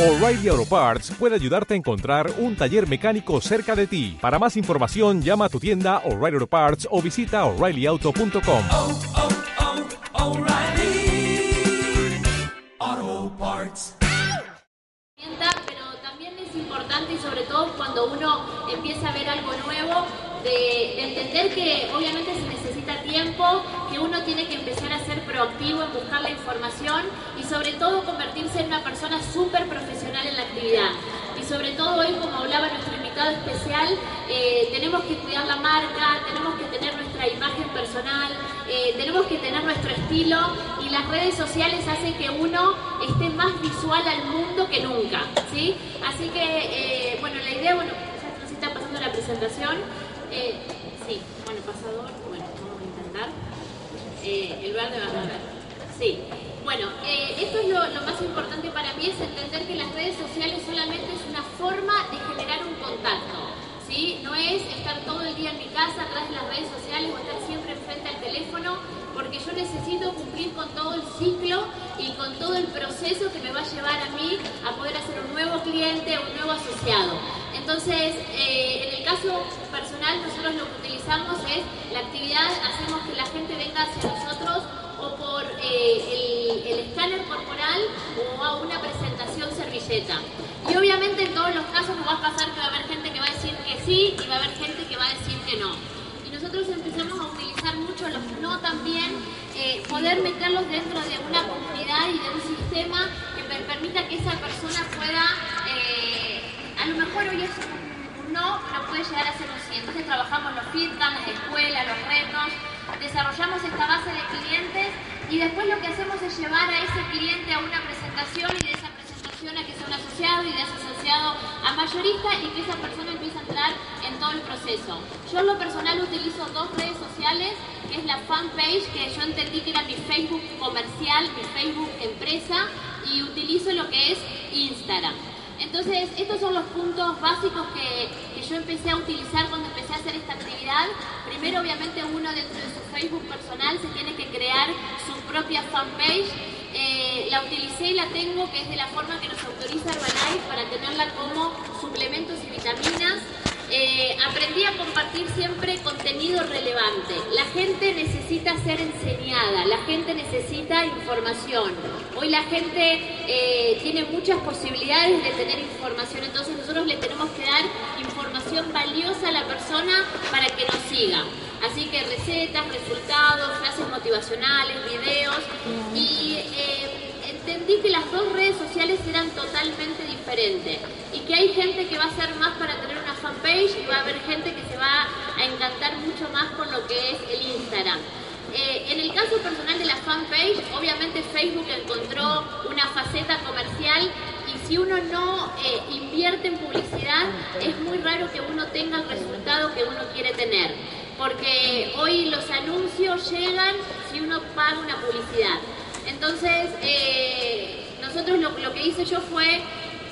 O'Reilly Auto Parts puede ayudarte a encontrar un taller mecánico cerca de ti. Para más información, llama a tu tienda O'Reilly Auto Parts o visita oreillyauto.com. oh, oh, Parts. pero también es importante y sobre todo cuando uno empieza a ver algo nuevo, de, de entender que obviamente se necesita tiempo, que uno tiene que empezar a ser proactivo en buscar la información y sobre todo convertirse en una persona súper profesional en la actividad. Y sobre todo hoy, como hablaba nuestro invitado especial, eh, tenemos que cuidar la marca, tenemos que tener nuestra imagen personal, eh, tenemos que tener nuestro estilo y las redes sociales hacen que uno esté más visual al mundo que nunca, ¿sí? Así que, eh, bueno, la idea, bueno, ya nos está pasando la presentación. Eh, sí, bueno, pasador, bueno, vamos a intentar. Eh, el verde va a ver. Sí. Bueno, eh, esto es lo, más importante para mí, es entender que las redes sociales solamente es una forma de generar un contacto. ¿sí? No es estar todo el día en mi casa atrás de las redes sociales o estar siempre enfrente al teléfono, porque yo necesito cumplir con todo el ciclo y con todo el proceso que me va a llevar a mí a poder hacer un nuevo cliente, un nuevo asociado. Entonces, eh, en el caso personal, nosotros lo que utilizamos es la actividad, hacemos que la gente venga hacia nosotros o por eh, el, el escáner corporal o a una presentación servilleta. Y obviamente en todos los casos nos va a pasar que va a haber gente que va a decir que sí y va a haber gente que va a decir que no. Y nosotros empezamos a utilizar mucho los no también, eh, poder meterlos dentro de una comunidad y de un sistema que per- permita que esa persona pueda, a lo mejor hoy es un, no, pero puede llegar a ser un sí. Entonces trabajamos los feedback, las escuelas, los retos, desarrollamos esta base de clientes y después lo que hacemos es llevar a ese cliente a una presentación y de esa presentación a que sea un asociado y de ese asociado a mayorista y que esa persona empiece a entrar en todo el proceso. Yo en lo personal utilizo dos redes sociales, que es la fanpage, que yo entendí que era mi Facebook comercial, mi Facebook empresa, y utilizo lo que es Instagram. Entonces, estos son los puntos básicos que, yo empecé a utilizar cuando empecé a hacer esta actividad. Primero, obviamente, uno dentro de su Facebook personal se tiene que crear su propia fanpage. Eh, la utilicé y la tengo, que es de la forma que nos autoriza Herbalife para tenerla como suplementos y vitaminas. Eh, aprendí a compartir siempre contenido relevante. La gente necesita ser enseñada, la gente necesita información. Hoy la gente eh, tiene muchas posibilidades de tener información, entonces nosotros le tenemos que dar información valiosa a la persona para que nos siga. Así que recetas, resultados, frases motivacionales, videos y eh, entendí que las dos redes sociales eran totalmente diferentes y que hay gente que va a ser más para tener una fanpage y va a haber gente que se va a encantar mucho más con lo que es el Instagram. Eh, en el caso personal de la fanpage, obviamente Facebook encontró una faceta comercial y si uno no eh, invierte en publicidad, es muy raro que uno tenga el resultado que uno quiere tener. Porque hoy los anuncios llegan si uno paga una publicidad. Entonces, eh, nosotros lo, que hice yo fue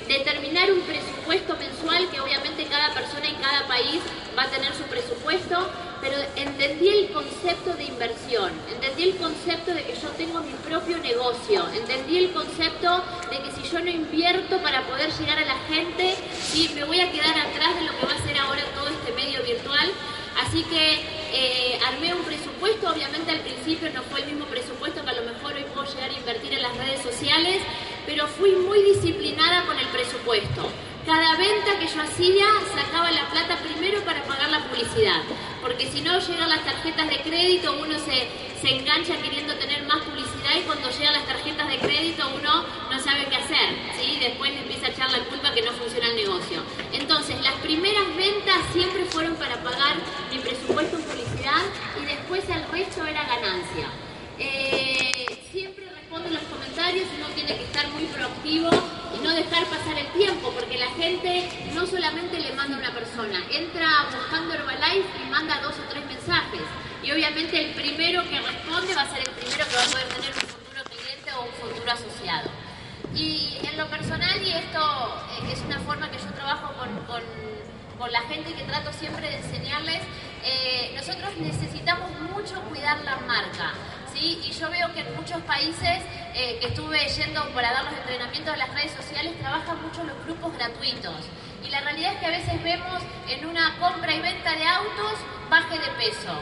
determinar un presupuesto mensual que obviamente cada persona en cada país va a tener su presupuesto, pero entendí el concepto de inversión, entendí el concepto de que yo tengo mi propio negocio, entendí el concepto de que si yo no invierto para poder llegar a la gente, me voy a quedar atrás de lo que va a ser ahora todo este medio virtual. Así que eh, armé un presupuesto, obviamente al principio no fue el mismo presupuesto que a lo mejor hoy puedo llegar a invertir en las redes sociales, pero fui muy disciplinada con el presupuesto. Cada venta que yo hacía sacaba la plata primero para pagar la publicidad, porque si no llegan las tarjetas de crédito, uno se, se engancha queriendo tener más publicidad y cuando llegan las tarjetas de crédito uno no sabe qué hacer, ¿sí? después le empieza a echar la culpa que no funciona el negocio. Entonces, las primeras ventas siempre fueron para pagar mi presupuesto en publicidad y después el resto era ganancia. Eh, siempre respondo los comentarios, uno tiene que estar muy proactivo y no dejar pasar el tiempo, porque la gente no solamente le manda a una persona, entra buscando Herbalife y manda dos o tres mensajes. Y obviamente el primero que responde va a ser el primero que va a poder tener un futuro cliente o un futuro asociado. Y en lo personal, y esto eh, es una forma que yo trabajo con, con, la gente que trato siempre de enseñarles, eh, nosotros necesitamos mucho cuidar la marca. ¿sí? Y yo veo que en muchos países eh, que estuve yendo para dar los entrenamientos de las redes sociales trabajan mucho los grupos gratuitos. Y la realidad es que a veces vemos en una compra y venta de autos baje de peso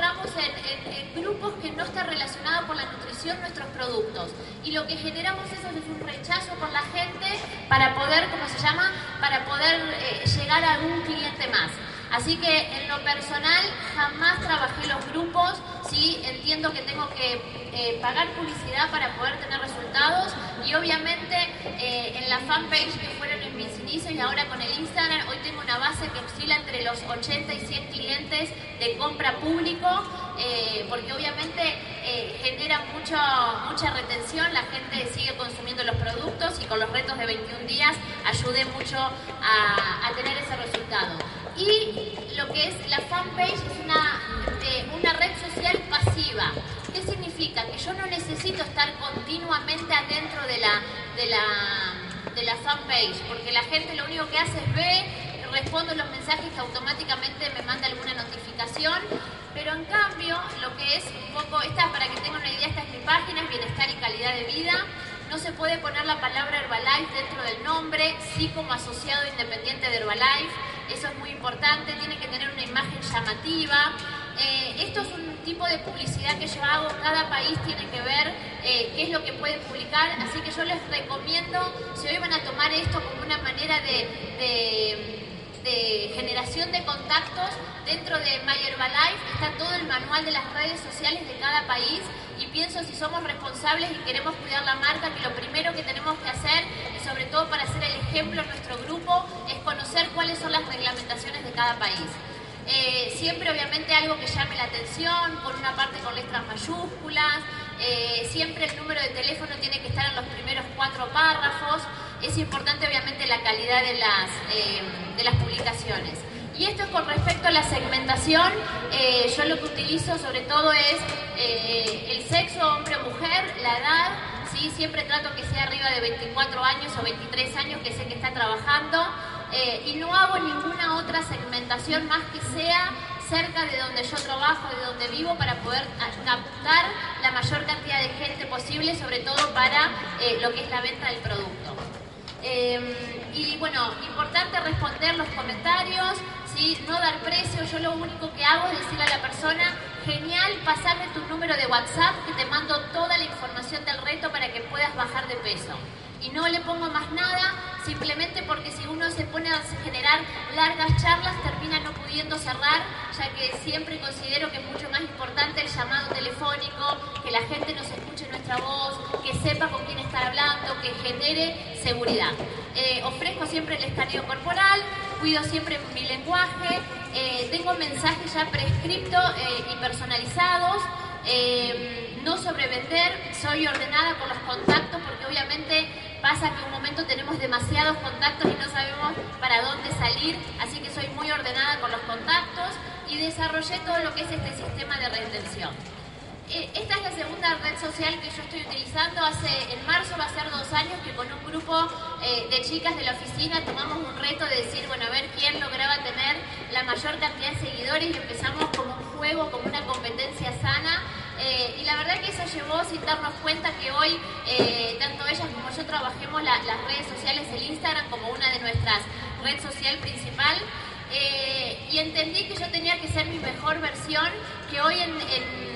encontramos en, en, grupos que no están relacionados con la nutrición nuestros productos. Y lo que generamos eso es un rechazo por la gente para poder, ¿cómo se llama? Para poder eh, llegar a algún cliente más. Así que en lo personal jamás trabajé los grupos, sí, entiendo que tengo que eh, pagar publicidad para poder tener resultados y obviamente eh, en la fanpage que fueron en mis inicios y ahora con el Instagram, hoy tengo una base que oscila entre los 80 y 100 clientes de compra público, eh, porque obviamente genera mucho, mucha retención, la gente sigue consumiendo los productos y con los retos de 21 días ayude mucho a, a tener ese resultado. Y lo que es la fanpage es una, una red social pasiva. ¿Qué significa? Que yo no necesito estar continuamente adentro de la, de la, de la fanpage, porque la gente lo único que hace es ver, respondo los mensajes que automáticamente me manda alguna notificación, pero en cambio, lo que es un poco, esta para que tengan una idea, esta es mi página, es bienestar y calidad de vida. No se puede poner la palabra Herbalife dentro del nombre, sí como asociado independiente de Herbalife eso es muy importante, tiene que tener una imagen llamativa. Eh, esto es un tipo de publicidad que yo hago, cada país tiene que ver eh, qué es lo que puede publicar, así que yo les recomiendo, si hoy van a tomar esto como una manera de, generación de contactos, dentro de My Herbalife está todo el manual de las redes sociales de cada país y pienso si somos responsables y queremos cuidar la marca, que lo primero que tenemos que hacer, y sobre todo para hacer el ejemplo en nuestro grupo, es conocer cuáles son las reglamentaciones de cada país. Eh, siempre obviamente algo que llame la atención, por una parte con letras mayúsculas, eh, siempre el número de teléfono tiene que estar en los primeros cuatro párrafos, es importante obviamente la calidad de las, eh, de las publicaciones. Y esto es con respecto a la segmentación, yo lo que utilizo sobre todo es el sexo hombre o mujer, la edad, ¿sí? siempre trato que sea arriba de 24 años o 23 años que sé que está trabajando. Eh, y no hago ninguna otra segmentación más que sea cerca de donde yo trabajo, de donde vivo, para poder captar la mayor cantidad de gente posible, sobre todo para eh, lo que es la venta del producto. Em, y bueno, importante responder los comentarios, ¿sí? no dar precio, yo lo único que hago es decirle a la persona, genial, pasarme tu número de WhatsApp que te mando toda la información del reto para que puedas bajar de peso y no le pongo más nada, simplemente porque si uno se pone a generar largas charlas termina no pudiendo cerrar, ya que siempre considero que es mucho más importante el llamado telefónico, que la gente nos escuche nuestra voz, que sepa con quién está hablando, que genere seguridad. Eh, ofrezco siempre el escaneo corporal, cuido siempre mi lenguaje, eh, tengo mensajes ya prescriptos eh, y personalizados. no sobrevender, soy ordenada por los contactos porque obviamente Pasa que un momento tenemos demasiados contactos y no sabemos para dónde salir, así que soy muy ordenada con los contactos y desarrollé todo lo que es este sistema de retención. Eh, esta es la segunda red social que yo estoy utilizando. Hace, en marzo va a ser dos años que con un grupo eh, de chicas de la oficina tomamos un reto de decir, bueno, a ver quién lograba tener la mayor cantidad de seguidores y empezamos como un juego, como una competencia sana eh, y la verdad que eso llevó sin darnos cuenta que hoy, eh, tanto ellas como yo trabajemos las redes sociales, el Instagram como una de nuestras redes social principal. Eh, y entendí que yo tenía que ser mi mejor versión, que hoy en, en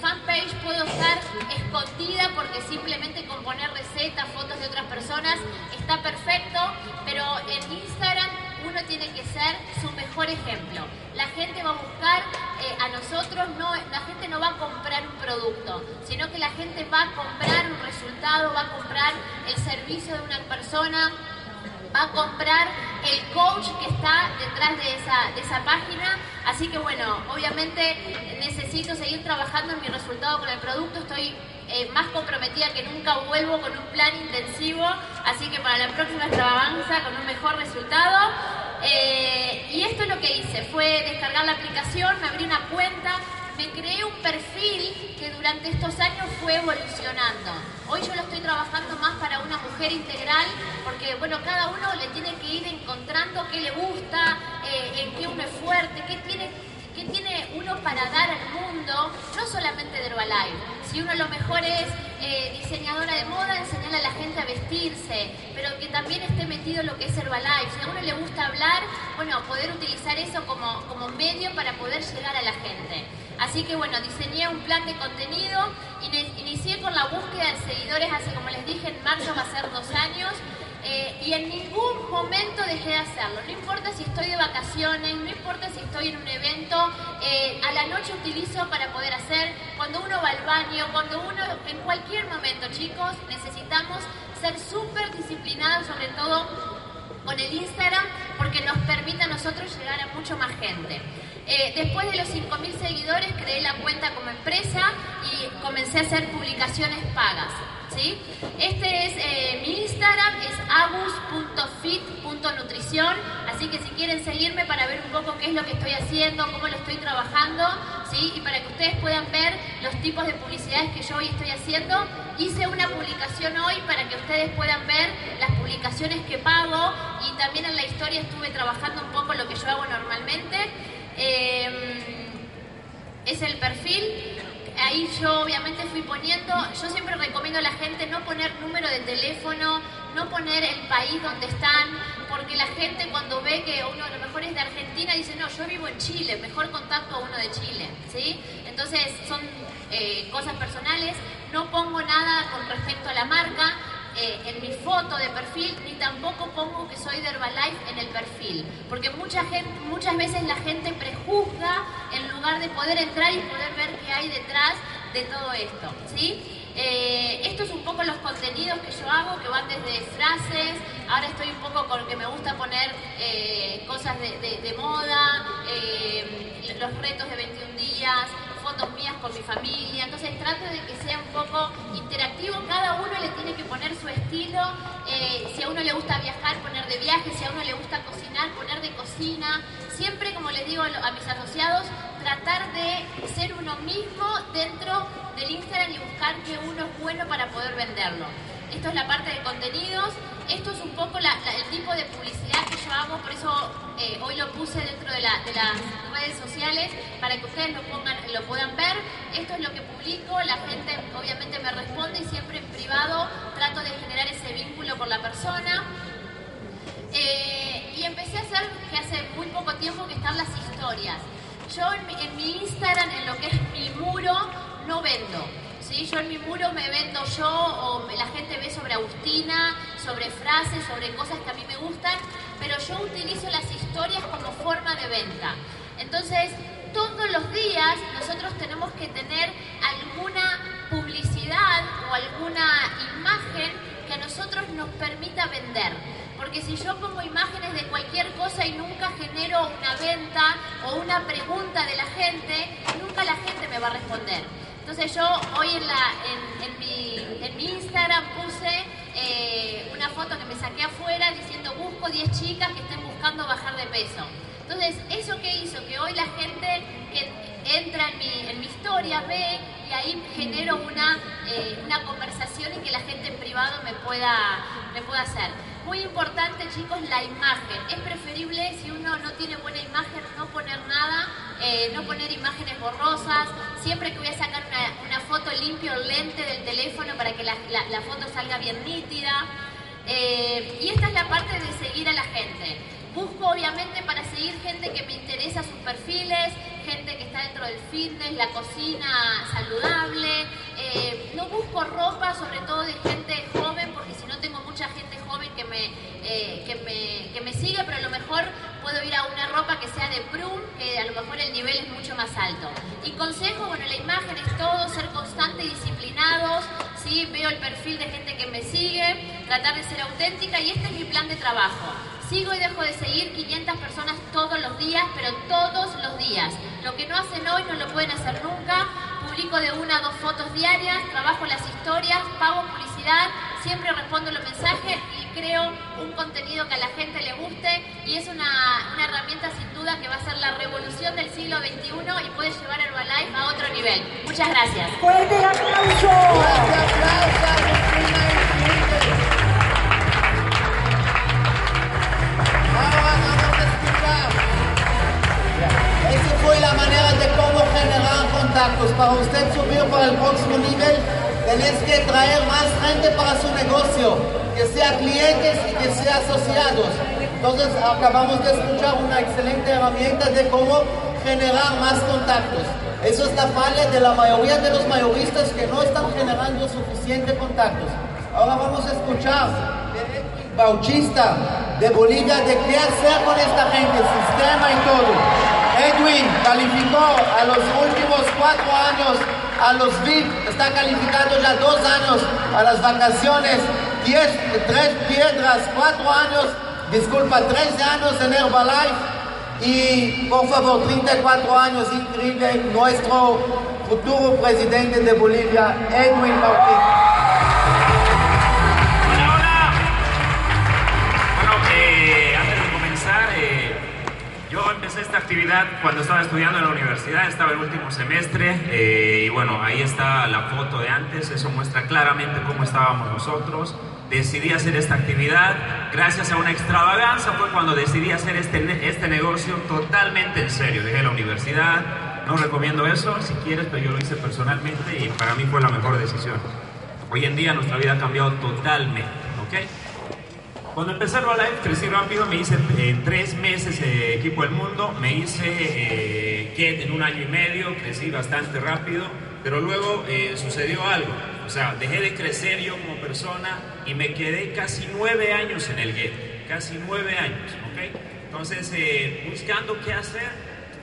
fanpage puedo estar escondida porque simplemente con poner recetas, fotos de otras personas está perfecto, pero en Instagram uno tiene que ser su mejor ejemplo. La gente va a buscar eh, a nosotros, no, la gente no va a comprar un producto, sino que la gente va a comprar un resultado, va a comprar el servicio de una persona, va a comprar el coach que está detrás de esa, de esa página. Así que bueno, obviamente necesito seguir trabajando en mi resultado con el producto. Estoy eh, más comprometida que nunca, vuelvo con un plan intensivo, así que para la próxima extravaganza con un mejor resultado. Eh, y esto es lo que hice, fue descargar la aplicación, me abrí una cuenta, me creé un perfil que durante estos años fue evolucionando. Hoy yo lo estoy trabajando más para una mujer integral, porque bueno, cada uno le tiene que ir encontrando qué le gusta, eh, en qué uno es fuerte, qué tiene qué tiene uno para dar solamente de Herbalife. Si uno a lo mejor es eh, diseñadora de moda, enseñarle a la gente a vestirse, pero que también esté metido en lo que es Herbalife. Si a uno le gusta hablar, bueno, poder utilizar eso como, como medio para poder llegar a la gente. Así que bueno, diseñé un plan de contenido, inicié con la búsqueda de seguidores hace, como les dije, en marzo va a ser dos años. Eh, y en ningún momento dejé de hacerlo. No importa si estoy de vacaciones, no importa si estoy en un evento, eh, a la noche utilizo para poder hacer, cuando uno va al baño, cuando uno, en cualquier momento, chicos, necesitamos ser súper disciplinados, sobre todo con el Instagram, porque nos permite a nosotros llegar a mucho más gente. Eh, después de los 5.000 seguidores creé la cuenta como empresa y comencé a hacer publicaciones pagas. ¿Sí? Este es eh, mi Instagram, es abus.fit.nutrición, así que si quieren seguirme para ver un poco qué es lo que estoy haciendo, cómo lo estoy trabajando, ¿sí? y para que ustedes puedan ver los tipos de publicidades que yo hoy estoy haciendo, hice una publicación hoy para que ustedes puedan ver las publicaciones que pago y también en la historia estuve trabajando un poco lo que yo hago normalmente. Em, es el perfil. Ahí yo obviamente fui poniendo, yo siempre recomiendo a la gente no poner número de teléfono, no poner el país donde están, porque la gente cuando ve que uno a lo mejor es de Argentina dice, no, yo vivo en Chile, mejor contacto a uno de Chile, ¿sí? Entonces son eh, cosas personales, no pongo nada con respecto a la marca, eh, en mi foto de perfil, ni tampoco pongo que soy de Herbalife en el perfil. Porque mucha muchas veces la gente prejuzga en lugar de poder entrar y poder ver qué hay detrás de todo esto. ¿sí? Eh, esto es un poco los contenidos que yo hago, que van desde frases, ahora estoy un poco con que me gusta poner eh, cosas de, moda, los retos de 21 días, fotos mías con mi familia, entonces trato de que sea un poco interactivo, cada uno le tiene que poner su estilo, eh, si a uno le gusta viajar, poner de viaje, si a uno le gusta cocinar, poner de cocina, siempre como les digo a mis asociados, tratar de ser uno mismo dentro del Instagram y buscar que uno es bueno para poder venderlo. Esto es la parte de contenidos, esto es un poco el tipo de publicidad que yo hago, por eso eh, hoy lo puse dentro de, las redes sociales para que ustedes lo, pongan, lo puedan ver. Esto es lo que publico, la gente obviamente me responde y siempre en privado trato de generar ese vínculo con la persona. Eh, y empecé a hacer, que hace muy poco tiempo, que están las historias. Yo en en mi Instagram, en lo que es mi muro, no vendo. Yo en mi muro me vendo yo o la gente ve sobre Agustina, sobre frases, sobre cosas que a mí me gustan, pero yo utilizo las historias como forma de venta. Entonces, todos los días nosotros tenemos que tener alguna publicidad o alguna imagen que a nosotros nos permita vender. Porque si yo pongo imágenes de cualquier cosa y nunca genero una venta o una pregunta de la gente, nunca la gente me va a responder. Entonces yo hoy en, mi, Instagram puse eh, una foto que me saqué afuera diciendo busco 10 chicas que estén buscando bajar de peso. Entonces, ¿eso qué hizo? Que hoy la gente que entra en mi, en mi historia ve y ahí genero una, eh, una conversación y que la gente en privado me pueda, me pueda hacer. Muy importante, chicos, la imagen. Es preferible, si uno no tiene buena imagen, no poner nada, eh, no poner imágenes borrosas. Siempre que voy a sacar una, foto, limpio el lente del teléfono para que la, foto salga bien nítida. Eh, y esta es la parte de seguir a la gente. Busco obviamente para seguir gente que me interesa sus perfiles, gente que está dentro del fitness, la cocina saludable. Eh, no busco ropa, sobre todo de gente joven, porque si no tengo mucha gente joven que me, eh, que me, que me sigue, pero a lo mejor puedo ir a una ropa que sea de Prun, que a lo mejor el nivel es mucho más alto. Y consejo, bueno, la imagen es todo, ser constante y disciplinados, ¿sí? veo el perfil de gente que me sigue, tratar de ser auténtica y este es mi plan de trabajo. Sigo y dejo de seguir 500 personas todos los días, pero todos los días. Lo que no hacen hoy no lo pueden hacer nunca. Publico de una a dos fotos diarias, trabajo las historias, pago publicidad, siempre respondo los mensajes y creo un contenido que a la gente le guste y es una, una herramienta sin duda que va a ser la revolución del siglo XXI y puede llevar Herbalife a otro nivel. Muchas gracias. ¡Fuerte aplauso! ¡Fuerte aplauso! para usted subir para el próximo nivel, tenés que traer más gente para su negocio, que sea clientes y que sea asociados. Entonces acabamos de escuchar una excelente herramienta de cómo generar más contactos. Eso es la falla de la mayoría de los mayoristas que no están generando suficientes contactos. Ahora vamos a escuchar de Bautista de Bolivia de qué hacer con esta gente, sistema y todo. Edwin calificó a los últimos cuatro años a los VIP, está calificando ya dos años a las vacaciones, diez, tres piedras, cuatro años, disculpa, 13 años en Herbalife y por favor, 34 años, increíble, nuestro futuro presidente de Bolivia, Edwin Bautista. Esta actividad cuando estaba estudiando en la universidad, estaba el último semestre eh, y bueno, ahí está la foto de antes, eso muestra claramente cómo estábamos nosotros. Decidí hacer esta actividad gracias a una extravaganza, fue cuando decidí hacer este, este negocio totalmente en serio. Dejé la universidad, no recomiendo eso si quieres, pero yo lo hice personalmente y para mí fue la mejor decisión. Hoy en día nuestra vida ha cambiado totalmente, ¿ok? Cuando empecé Herbalife crecí rápido, me hice en tres meses eh, equipo del mundo, me hice eh, en un año y medio, crecí bastante rápido, pero luego eh, sucedió algo, o sea, dejé de crecer yo como persona y me quedé casi nueve años en el Get, casi nueve años, ¿ok? Entonces, eh, buscando qué hacer,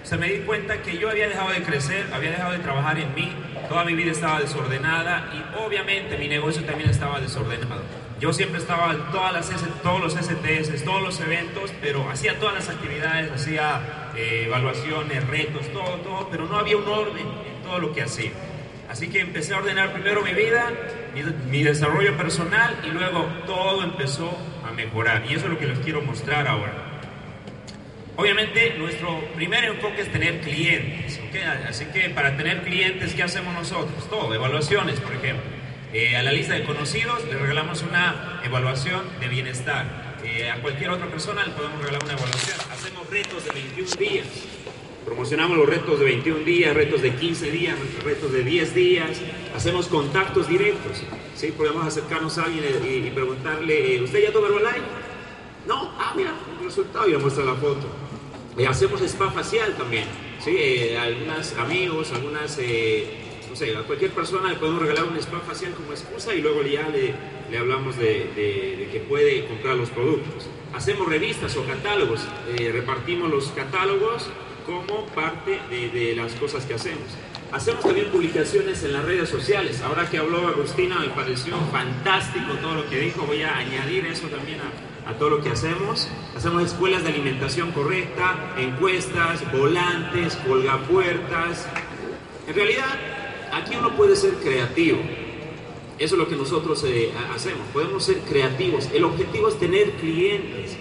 se me di cuenta que yo había dejado de crecer, había dejado de trabajar en mí, toda mi vida estaba desordenada y obviamente mi negocio también estaba desordenado. Yo siempre estaba en todas las todos los STS, todos los eventos, pero hacía todas las actividades, hacía eh, evaluaciones, retos, todo, todo, pero no había un orden en todo lo que hacía. Así que empecé a ordenar primero mi vida, mi, desarrollo personal y luego todo empezó a mejorar. Y eso es lo que les quiero mostrar ahora. Obviamente nuestro primer enfoque es tener clientes, ¿ok? Así que para tener clientes, ¿qué hacemos nosotros? Todo, evaluaciones, por ejemplo. Eh, a la lista de conocidos le regalamos una evaluación de bienestar. Eh, a cualquier otra persona le podemos regalar una evaluación. Hacemos retos de 21 días. Promocionamos los retos de 21 días, retos de 15 días, retos de 10 días. Hacemos contactos directos. ¿sí? Podemos acercarnos a alguien y, preguntarle, eh, ¿usted ya tomó Herbalife? No, ah, mira, el resultado y le muestra la foto. Hacemos spa facial también, ¿sí? Algunos amigos, algunas, a cualquier persona le podemos regalar un spa facial como excusa y luego ya le, le hablamos de, de- de que puede comprar los productos. Hacemos revistas o catálogos, eh, repartimos los catálogos como parte de, de las cosas que hacemos. Hacemos también publicaciones en las redes sociales. Ahora que habló Agustina, me pareció fantástico todo lo que dijo. Voy a añadir eso también a, a todo lo que hacemos. Hacemos escuelas de alimentación correcta, encuestas, volantes, colgapuertas. En realidad, aquí uno puede ser creativo. Eso es lo que nosotros eh, ha- hacemos. Podemos ser creativos. El objetivo es tener clientes.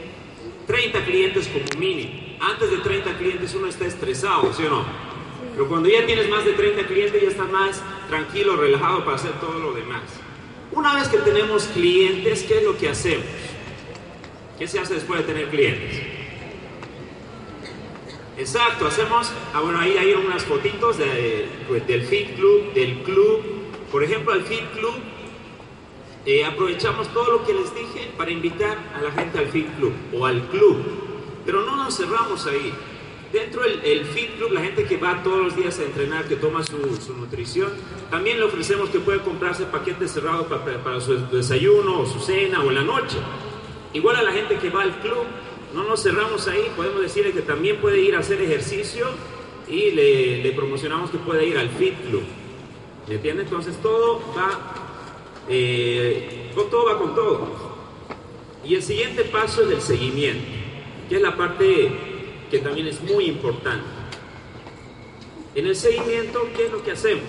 30 clientes como mínimo. Antes de 30 clientes uno está estresado, ¿sí o no? Pero cuando ya tienes más de 30 clientes ya estás más tranquilo, relajado para hacer todo lo demás. Una vez que tenemos clientes, ¿qué es lo que hacemos? ¿Qué se hace después de tener clientes? Exacto, hacemos, ah bueno, ahí hay unas fotitos pues, del Fit Club, del club. Por ejemplo, al Fit Club eh, aprovechamos todo lo que les dije para invitar a la gente al Fit Club o al club. Pero no nos cerramos ahí. Dentro del el Fit Club, la gente que va todos los días a entrenar, que toma su, su nutrición, también le ofrecemos que puede comprarse paquetes cerrados para, para su desayuno o su cena o en la noche. Igual a la gente que va al club, no nos cerramos ahí, podemos decirle que también puede ir a hacer ejercicio y le, promocionamos que puede ir al Fit Club. ¿Me entiende? Entonces todo va, eh, con- todo va con todo. Y el siguiente paso es el seguimiento, que es la parte que también es muy importante. En el seguimiento, ¿qué es lo que hacemos?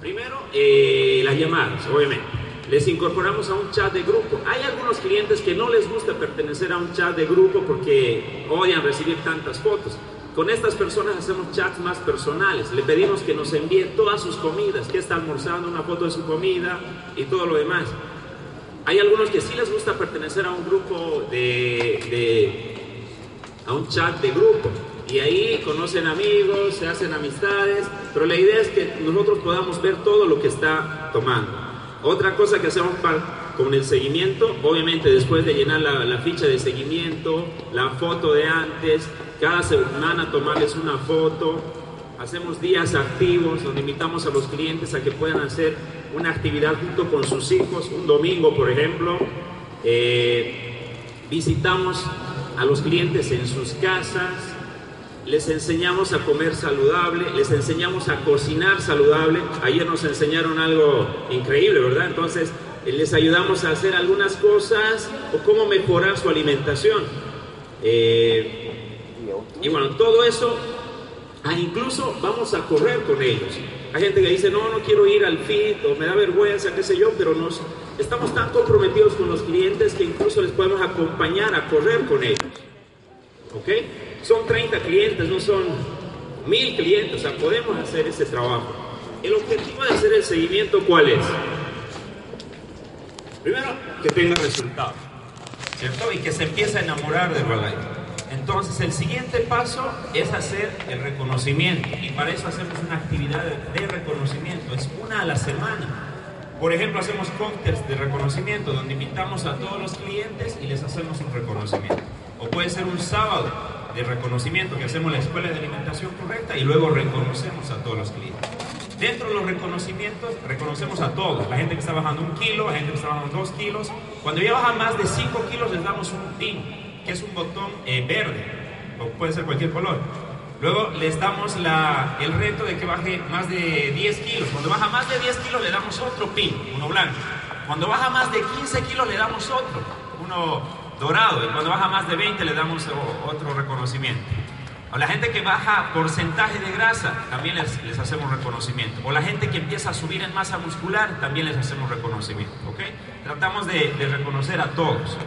Primero, eh, las llamadas, obviamente. Les incorporamos a un chat de grupo. Hay algunos clientes que no les gusta pertenecer a un chat de grupo porque odian recibir tantas fotos. Con estas personas hacemos chats más personales. Le pedimos que nos envíe todas sus comidas, que está almorzando, una foto de su comida y todo lo demás. Hay algunos que sí les gusta pertenecer a un grupo de, de- a un chat de grupo. Y ahí conocen amigos, se hacen amistades, pero la idea es que nosotros podamos ver todo lo que está tomando. Otra cosa que hacemos con el seguimiento, obviamente después de llenar la, la ficha de seguimiento, la foto de antes, cada semana tomarles una foto, hacemos días activos donde invitamos a los clientes a que puedan hacer una actividad junto con sus hijos, un domingo por ejemplo. Eh, visitamos a los clientes en sus casas, les enseñamos a comer saludable, les enseñamos a cocinar saludable. Ayer nos enseñaron algo increíble, ¿verdad? Entonces, eh, les ayudamos a hacer algunas cosas o cómo mejorar su alimentación. Eh, y bueno, todo eso, ah, incluso vamos a correr con ellos. Hay gente que dice, no, no quiero ir al fit o me da vergüenza, qué sé yo, pero nos, estamos tan comprometidos con los clientes que incluso les podemos acompañar a correr con ellos. ¿Ok? Son 30 clientes, no son mil clientes, o sea, podemos hacer ese trabajo. El objetivo de hacer el seguimiento, ¿cuál es? Primero, que tenga resultados, ¿cierto? Y que se empiece a enamorar del Herbalife. Entonces, el siguiente paso es hacer el reconocimiento. Y para eso hacemos una actividad de, reconocimiento. Es una a la semana. Por ejemplo, hacemos cócteles de reconocimiento donde invitamos a todos los clientes y les hacemos un reconocimiento. O puede ser un sábado de reconocimiento que hacemos la escuela de alimentación correcta y luego reconocemos a todos los clientes. Dentro de los reconocimientos, reconocemos a todos. La gente que está bajando un kilo, la gente que está bajando dos kilos. Cuando ya bajan más de cinco kilos, les damos un pin, que es un botón eh, verde, o puede ser cualquier color. Luego les damos la, el reto de que baje más de 10 kilos. Cuando baja más de 10 kilos, le damos otro pin, uno blanco. Cuando baja más de 15 kilos, le damos otro, uno dorado. Y cuando baja más de 20, le damos otro reconocimiento. O la gente que baja porcentaje de grasa, también les, hacemos reconocimiento. O la gente que empieza a subir en masa muscular, también les hacemos reconocimiento. ¿ok? Tratamos de, de reconocer a todos.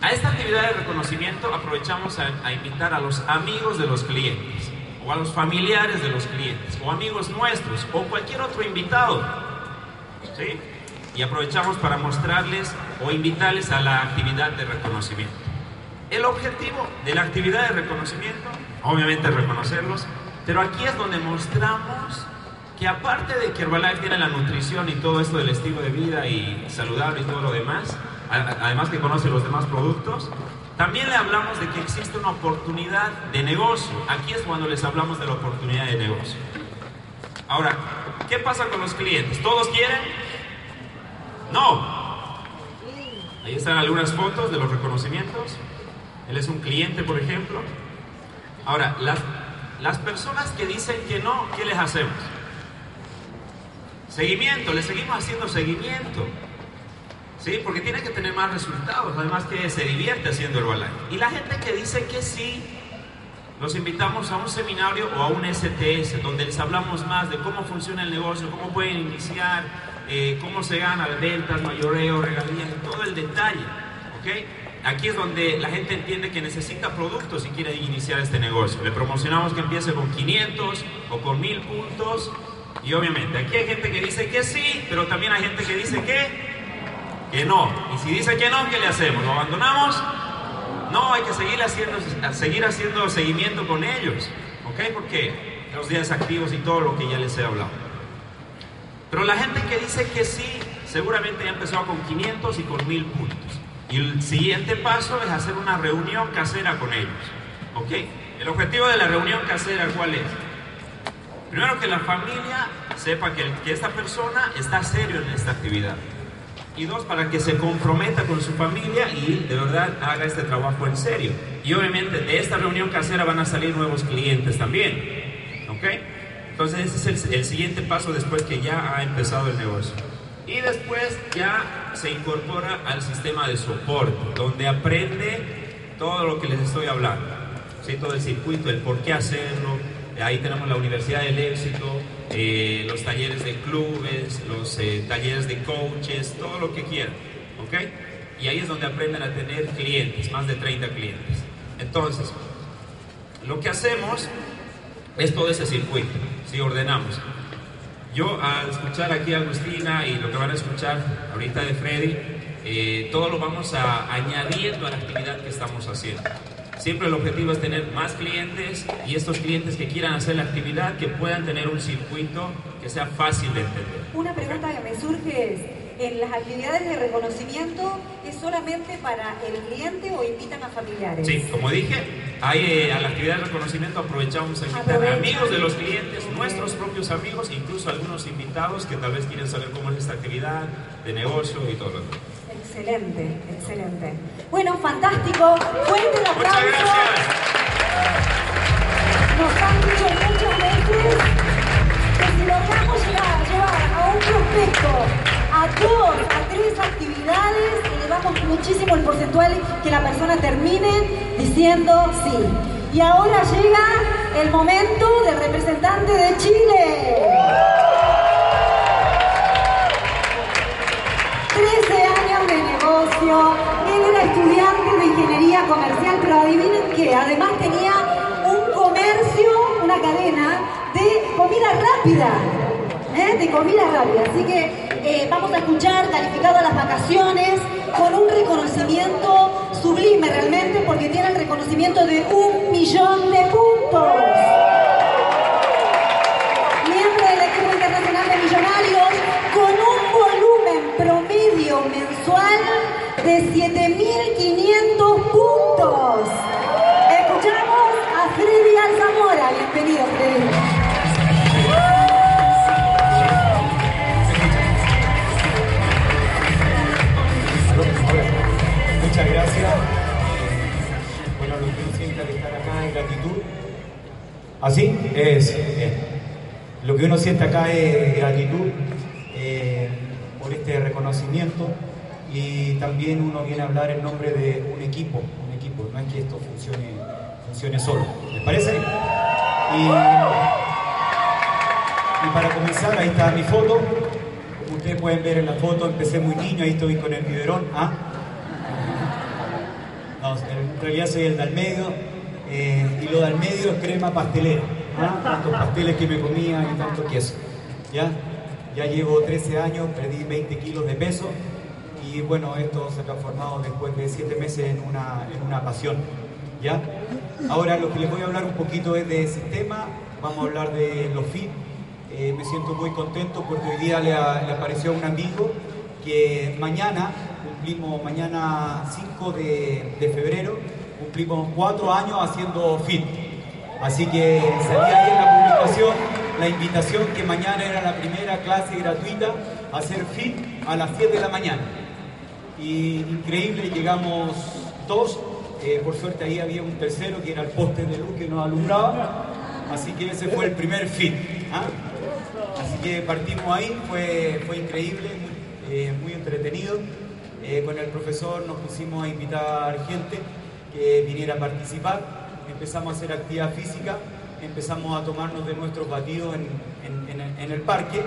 A esta actividad de reconocimiento aprovechamos a, a invitar a los amigos de los clientes, o a los familiares de los clientes, o amigos nuestros, o cualquier otro invitado. ¿sí? Y aprovechamos para mostrarles o invitarles a la actividad de reconocimiento. El objetivo de la actividad de reconocimiento, obviamente es reconocerlos, pero aquí es donde mostramos que aparte de que Herbalife tiene la nutrición y todo esto del estilo de vida y saludable y todo lo demás, además que conoce los demás productos, también le hablamos de que existe una oportunidad de negocio. Aquí es cuando les hablamos de la oportunidad de negocio. Ahora, ¿qué pasa con los clientes? ¿Todos quieren? No. Ahí están algunas fotos de los reconocimientos. Él es un cliente, por ejemplo. Ahora, las, las personas que dicen que no, ¿qué les hacemos? Seguimiento, le seguimos haciendo seguimiento. ¿Sí? Porque tiene que tener más resultados, además que se divierte haciendo el balance. Y la gente que dice que sí, los invitamos a un seminario o a un STS, donde les hablamos más de cómo funciona el negocio, cómo pueden iniciar, eh, cómo se gana ventas, mayoreo, regalías, todo el detalle. ¿ok? Aquí es donde la gente entiende que necesita productos si quiere iniciar este negocio. Le promocionamos que empiece con 500 o con 1000 puntos. Y obviamente, aquí hay gente que dice que sí, pero también hay gente que dice que, que no. Y si dice que no, ¿qué le hacemos? ¿Lo abandonamos? No, hay que seguir haciendo, seguir haciendo seguimiento con ellos. ¿Ok? Porque los días activos y todo lo que ya les he hablado. Pero la gente que dice que sí, seguramente ya empezó con 500 y con 1000 puntos. Y el siguiente paso es hacer una reunión casera con ellos. ¿Ok? El objetivo de la reunión casera, ¿cuál es? Primero que la familia sepa que, que esta persona está serio en esta actividad. Y dos, para que se comprometa con su familia y de verdad haga este trabajo en serio. Y obviamente de esta reunión casera van a salir nuevos clientes también. ¿Ok? Entonces ese es el, el siguiente paso después que ya ha empezado el negocio. Y después ya se incorpora al sistema de soporte, donde aprende todo lo que les estoy hablando. ¿sí? Todo el circuito, el por qué hacerlo. Ahí tenemos la Universidad del Éxito, eh, los talleres de clubes, los eh, talleres de coaches, todo lo que quieran. ¿ok? Y ahí es donde aprenden a tener clientes, más de 30 clientes. Entonces, lo que hacemos es todo ese circuito, si ordenamos. Yo al escuchar aquí a Agustina y lo que van a escuchar ahorita de Freddy, eh, todo lo vamos a añadiendo a la actividad que estamos haciendo. Siempre el objetivo es tener más clientes y estos clientes que quieran hacer la actividad que puedan tener un circuito que sea fácil de entender. Una pregunta que me surge es, ¿en las actividades de reconocimiento es solamente para el cliente o invitan a familiares? Sí, como dije, ahí eh, a la actividad de reconocimiento aprovechamos a invitar Aprovechan. amigos de los clientes, nuestros propios amigos, incluso algunos invitados que tal vez quieren saber cómo es esta actividad de negocio y todo lo demás. Excelente, excelente. Bueno, fantástico. Fuerte el Muchas aplauso. gracias. Nos han dicho muchas veces que si logramos llegar, llevar a un prospecto a dos, a tres actividades, elevamos muchísimo el porcentual que la persona termine diciendo sí. Y ahora llega el momento del representante de Chile. 13 años de negocio, él era estudiante de ingeniería comercial, pero adivinen que además tenía un comercio, una cadena de comida rápida, ¿eh? de comida rápida. Así que eh, vamos a escuchar calificado a las vacaciones con un reconocimiento sublime realmente, porque tiene el reconocimiento de un millón de puntos miembro del equipo internacional de millonarios, con un volumen promedio mensual de 7.500 puntos. Escuchamos a Freddy Alzamora. Bienvenido, Freddy. Muchas gracias. Bueno, lo que siente al estar acá es gratitud. ¿Así? Es. bien. Lo que uno siente acá es gratitud eh, por este reconocimiento y también uno viene a hablar en nombre de un equipo, un equipo, no es que esto funcione, funcione solo. ¿Les parece? Y, y para comenzar, ahí está mi foto. Como ustedes pueden ver en la foto, empecé muy niño, ahí estoy con el biberón. ¿ah? No, en realidad soy el medio eh, y lo medio es crema pastelera. ¿ah? Tantos pasteles que me comía y tanto queso. ¿ya? ya llevo 13 años, perdí 20 kilos de peso y bueno, esto se ha transformado después de 7 meses en una, en una pasión. ¿ya? Ahora lo que les voy a hablar un poquito es de sistema, vamos a hablar de los FIT. Eh, me siento muy contento porque hoy día le, a- le apareció a un amigo que mañana, cumplimos mañana 5 de, febrero, cumplimos 4 años haciendo FIT. Así que salía ahí en la publicación la invitación que mañana era la primera clase gratuita a hacer FIT a las 7 de la mañana. Y increíble, llegamos dos, eh, por suerte ahí había un tercero que era el poste de luz que nos alumbraba, así que ese fue el primer FIT. ¿ah? Así que partimos ahí, fue, fue increíble, muy, eh, muy entretenido. Eh, con el profesor nos pusimos a invitar gente que viniera a participar, empezamos a hacer actividad física, empezamos a tomarnos de nuestros batidos en, el- parque.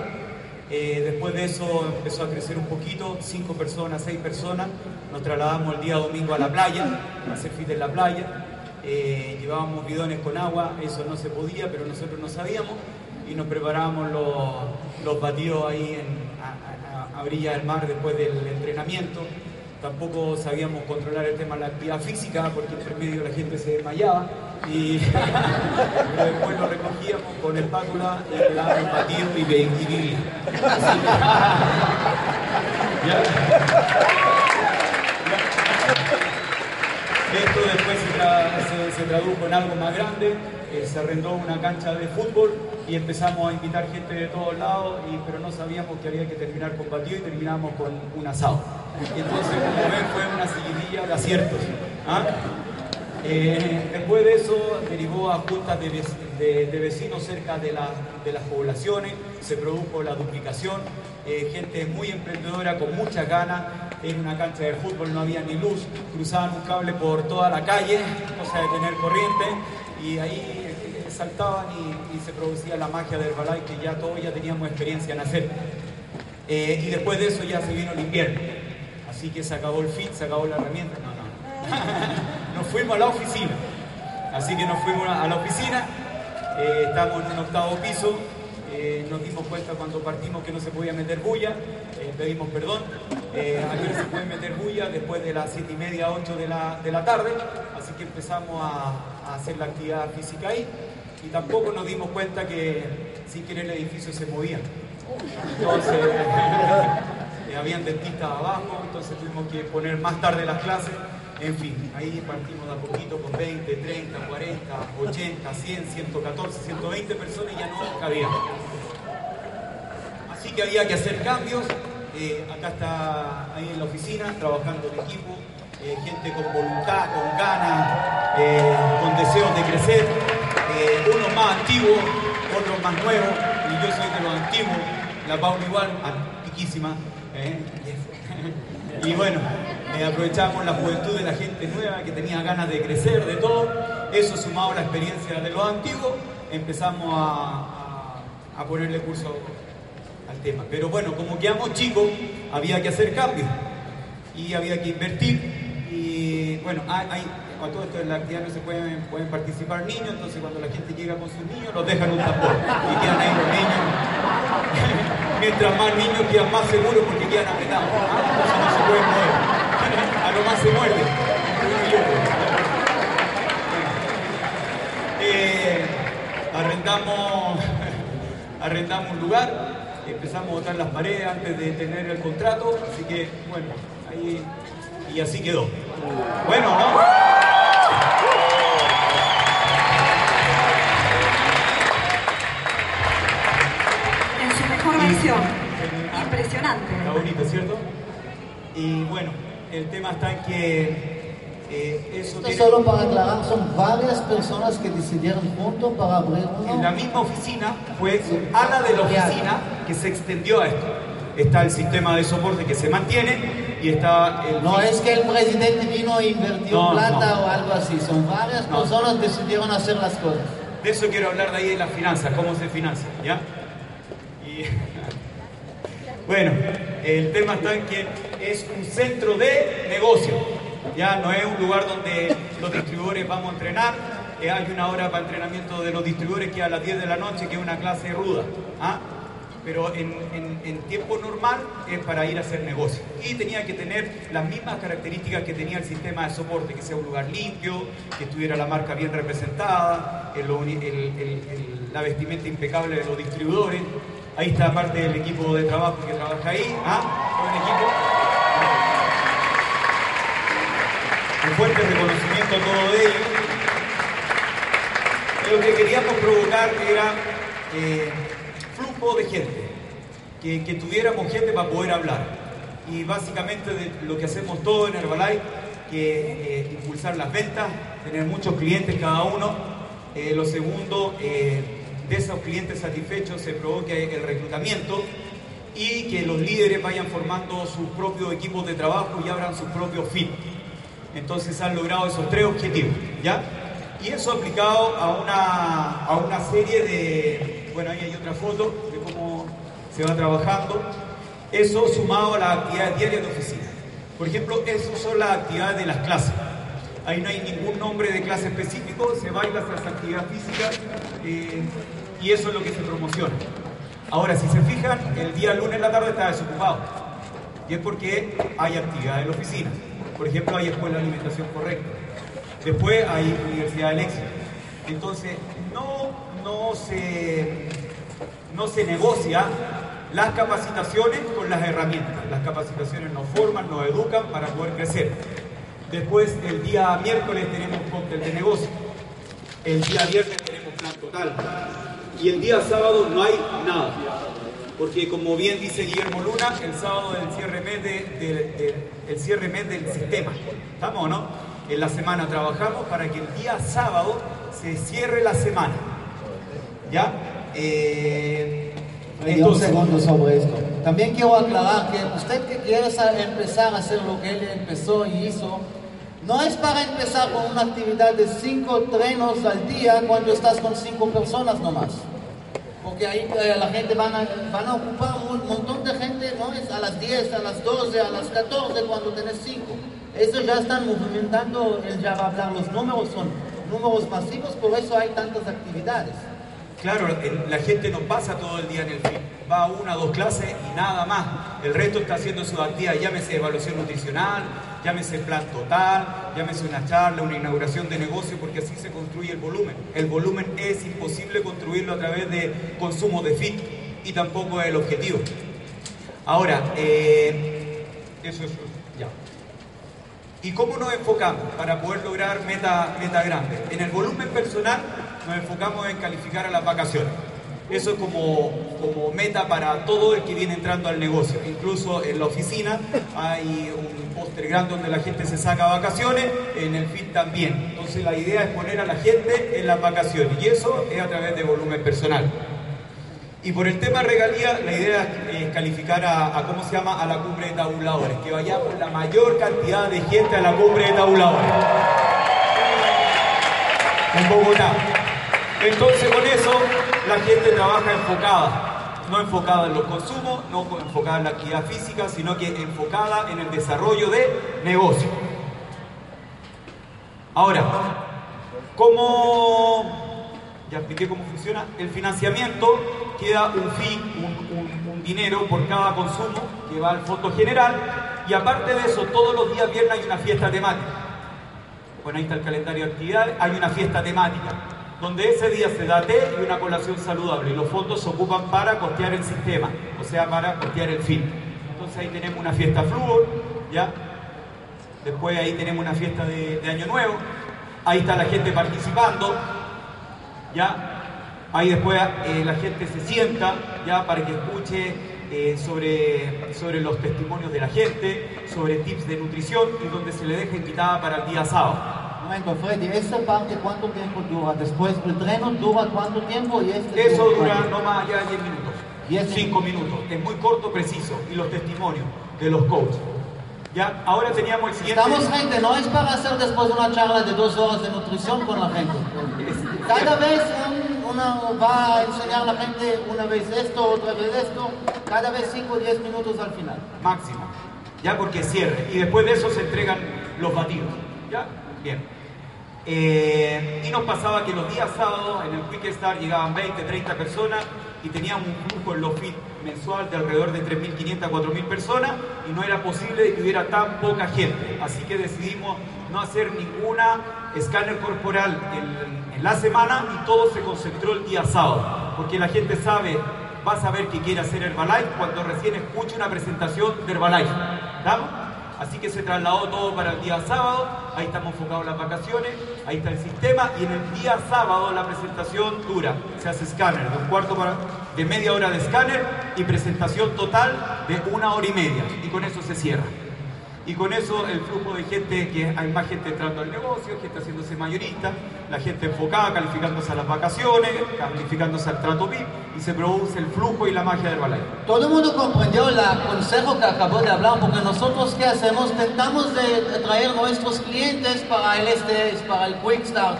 Eh, después de eso empezó a crecer un poquito, cinco personas, seis personas. Nos trasladamos el día domingo a la playa, a hacer fit en la playa. Eh, llevábamos bidones con agua, eso no se podía, pero nosotros no sabíamos. Y nos preparábamos los, los batidos ahí en- a, a- a orilla del mar después del entrenamiento. Tampoco sabíamos controlar el tema de la actividad física porque entre medio la gente se desmayaba. Y pero después lo recogíamos con el espátula y el batido y, ¿Ya? Esto después se tradujo en algo más grande, eh, se arrendó una cancha de fútbol y empezamos a invitar gente de todos lados, y, pero no sabíamos que había que terminar con batido y terminamos con un asado. Entonces, como ven, fue una seguidilla de aciertos. ¿ah? Eh, después de eso derivó a juntas de, vec- de- de vecinos cerca de las poblaciones, se produjo la duplicación, eh, gente muy emprendedora con muchas ganas, en una cancha de fútbol no había ni luz, cruzaban un cable por toda la calle, cosa de tener corriente, y ahí eh, saltaban y, se producía la magia del balay que ya todos ya teníamos experiencia en hacer. Eh, y después de eso ya se vino el invierno, así que se acabó el fit, se acabó la herramienta, no, no. nos fuimos a la oficina. Así que nos fuimos a la oficina, eh, estamos en un octavo piso, eh, nos dimos cuenta cuando partimos que no se podía meter bulla, pedimos perdón. Aquí no se puede meter bulla después de las siete y media, 8 de la, de la tarde, así que empezamos a, hacer la actividad física ahí y tampoco nos dimos cuenta que sin querer el edificio se movía. Entonces, eh, habían dentistas abajo, entonces tuvimos que poner más tarde las clases. En fin, ahí partimos de a poquito con 20, 30, 40, 80, 100, 114, 120 personas y ya no cabía. Así que había que hacer cambios. Eh, acá está ahí en la oficina, trabajando en equipo, eh, gente con voluntad, con ganas, eh, con deseos de crecer, eh, unos más antiguos, otros más nuevos, y yo soy de los antiguos, la Paula igual, antiquísima. ¿eh? Y bueno, aprovechamos la juventud de la gente nueva que tenía ganas de crecer, de todo. Eso sumado a la experiencia de los antiguos, empezamos a- a ponerle curso al tema. Pero bueno, como quedamos chicos, había que hacer cambios y había que invertir. Bueno, hay, hay- a todo esto en la actividad no se pueden, pueden participar niños, entonces cuando la gente llega con sus niños, los dejan un tambor y quedan ahí los niños. Mientras más niños quedan más seguros porque quedan apretados. ¿ah? No se pueden mover. A lo más se muerde. Eh, arrendamos, arrendamos un lugar, empezamos a botar las paredes antes de tener el contrato, así que bueno, ahí y así quedó. Bueno, ¿no? En su mejor versión. Impresionante. Está bonito, ¿cierto? Y bueno, el tema está en que eh, eso Esto tiene- solo para aclarar, son varias personas que decidieron juntos para abrir uno. En la misma oficina fue un ala de la oficina que se extendió a esto. Está el sistema de soporte que se mantiene y está el... No es que el presidente vino e invirtió No, plata no. o algo así, son varias No. personas que decidieron hacer las cosas. De eso quiero hablar de ahí de las finanzas, cómo se financia, ¿ya? Y... Bueno, el tema está en que es un centro de negocio, ya no es un lugar donde los distribuidores vamos a entrenar, eh, hay una hora para entrenamiento de los distribuidores que es a las 10 de la noche, que es una clase ruda, ¿ah? Pero en, tiempo normal es para ir a hacer negocio. Y tenía que tener las mismas características que tenía el sistema de soporte, que sea un lugar limpio, que estuviera la marca bien representada, el- la vestimenta impecable de los distribuidores. Ahí está parte del equipo de trabajo que trabaja ahí, ¿ah? Un fuerte reconocimiento a todo de ellos. Lo que queríamos provocar era eh, flujo de gente, que, que tuviéramos gente para poder hablar. Y básicamente de lo que hacemos todo en Herbalife, que eh, impulsar las ventas, tener muchos clientes cada uno. Eh, lo segundo, eh, de esos clientes satisfechos se provoque el reclutamiento y que los líderes vayan formando sus propios equipos de trabajo y abran sus propios fit. Entonces han logrado esos tres objetivos, ¿ya? Y eso aplicado a una, a una serie de, bueno, ahí hay otra foto se va trabajando. Eso sumado a las actividades diarias de oficina. Por ejemplo, esas son las actividades de las clases. Ahí no hay ningún nombre de clase específico, se baila esa actividad física eh, y eso es lo que se promociona. Ahora, si se fijan, el día lunes en la tarde está desocupado. Y es porque hay actividad en la oficina. Por ejemplo, hay escuela de alimentación correcta. Después hay Universidad del Éxito. Entonces, no, no, se, no se negocia las capacitaciones con las herramientas. Las capacitaciones nos forman, nos educan para poder crecer. Después, el día miércoles tenemos cóctel de negocio. El día viernes tenemos plan total. Y el día sábado no hay nada. Porque como bien dice Guillermo Luna, el sábado es el cierre mes, el cierre mes del sistema. ¿Estamos o no? En la semana trabajamos para que el día sábado se cierre la semana. ¿Ya? Eh, Freddy, un segundo sobre esto. También quiero aclarar que usted que quiere empezar a hacer lo que él empezó y hizo, no es para empezar con una actividad de cinco trenos al día cuando estás con cinco personas nomás. Porque ahí eh, la gente van a, van a ocupar un montón de gente, ¿no? Es a las 10, a las 12, a las 14 cuando tenés cinco. Eso ya están movimentando, él ya va a hablar, los números son números masivos, por eso hay tantas actividades. Claro, la gente no pasa todo el día en el FIT, va a una o dos clases y nada más. El resto está haciendo su actividad, llámese evaluación nutricional, llámese plan total, llámese una charla, una inauguración de negocio, porque así se construye el volumen. El volumen es imposible construirlo a través de consumo de FIT y tampoco es el objetivo. Ahora, eh, eso es ya. ¿Y cómo nos enfocamos para poder lograr meta, meta grande? En el volumen personal nos enfocamos en calificar a las vacaciones. Eso es como, como meta para todo el que viene entrando al negocio. Incluso en la oficina hay un póster grande donde la gente se saca vacaciones, en el FIT también. Entonces la idea es poner a la gente en las vacaciones y eso es a través de volumen personal. Y por el tema regalía, la idea es calificar a, a, ¿cómo se llama?, a la cumbre de tabuladores, que vayamos la mayor cantidad de gente a la cumbre de tabuladores. En Bogotá. Entonces con eso la gente trabaja enfocada, no enfocada en los consumos, no enfocada en la actividad física, sino que enfocada en el desarrollo de negocio. Ahora, ¿cómo ya expliqué cómo funciona. El financiamiento queda un fee, un, un- un dinero por cada consumo que va al fondo general. Y aparte de eso, todos los días viernes hay una fiesta temática. Bueno, ahí está el calendario de actividades. Hay una fiesta temática, donde ese día se da té y una colación saludable. Y los fondos se ocupan para costear el sistema, o sea, para costear el fin. Entonces ahí tenemos una fiesta flúor, ¿ya? Después ahí tenemos una fiesta de, Año Nuevo. Ahí está la gente participando. ¿ya? Ahí después eh, la gente se sienta, ¿ya? Para que escuche eh, sobre, sobre los testimonios de la gente, sobre tips de nutrición y donde se le deja invitada para el día sábado. Momento, Freddy, ¿esa parte cuánto tiempo dura? Después, ¿el treno dura cuánto tiempo? Y este Eso dura cuánto? no más allá de 10 minutos. Diez 5 minutos. Es muy corto, preciso. Y los testimonios de los coaches. ¿Ya? Ahora teníamos el siguiente... Estamos gente, no es para hacer después una charla de dos horas de nutrición con la gente. Cada vez un- una va a enseñar a la gente una vez esto, otra vez esto, cada vez 5 o 10 minutos al final. máximo, ya porque cierre. Y después de eso se entregan los batidos. ¿Ya? Bien. Eh, y nos pasaba que los días sábados en el Quick Start llegaban 20, 30 personas y teníamos un flujo en los fit mensual de alrededor de 3.500 a 4.000 personas y no era posible que hubiera tan poca gente. Así que decidimos no hacer ninguna escáner corporal en, la semana y todo se concentró el día sábado. Porque la gente sabe, va a saber que quiere hacer Herbalife cuando recién escuche una presentación de Herbalife. ¿Estamos? Así que se trasladó todo para el día sábado, ahí estamos enfocados en las vacaciones, ahí está el sistema. Y en el día sábado la presentación dura, se hace escáner. De un cuarto para, de media hora de escáner y presentación total de una hora y media. Y con eso se cierra. Y con eso el flujo de gente, que hay más gente entrando al negocio, gente haciéndose mayorista, la gente enfocada, calificándose a las vacaciones, calificándose al trato VIP y se produce el flujo y la magia del balay. Todo el mundo comprendió el consejo que acabó de hablar, porque nosotros qué hacemos, tentamos de traer nuestros clientes para el este, para el Quick Start.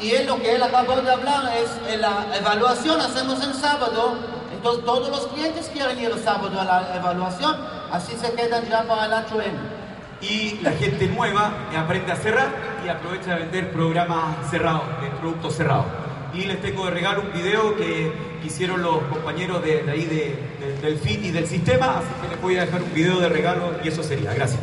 Y él, lo que él acabó de hablar es la evaluación, hacemos el sábado, entonces todos los clientes quieren ir el sábado a la evaluación, así se quedan ya para el 8M. Y la gente nueva aprende a cerrar y aprovecha de vender programas cerrados, de productos cerrados. Y les tengo de regalo un video que hicieron los compañeros de, ahí de- del FIT y del sistema, así que les voy a dejar un video de regalo y eso sería. Gracias.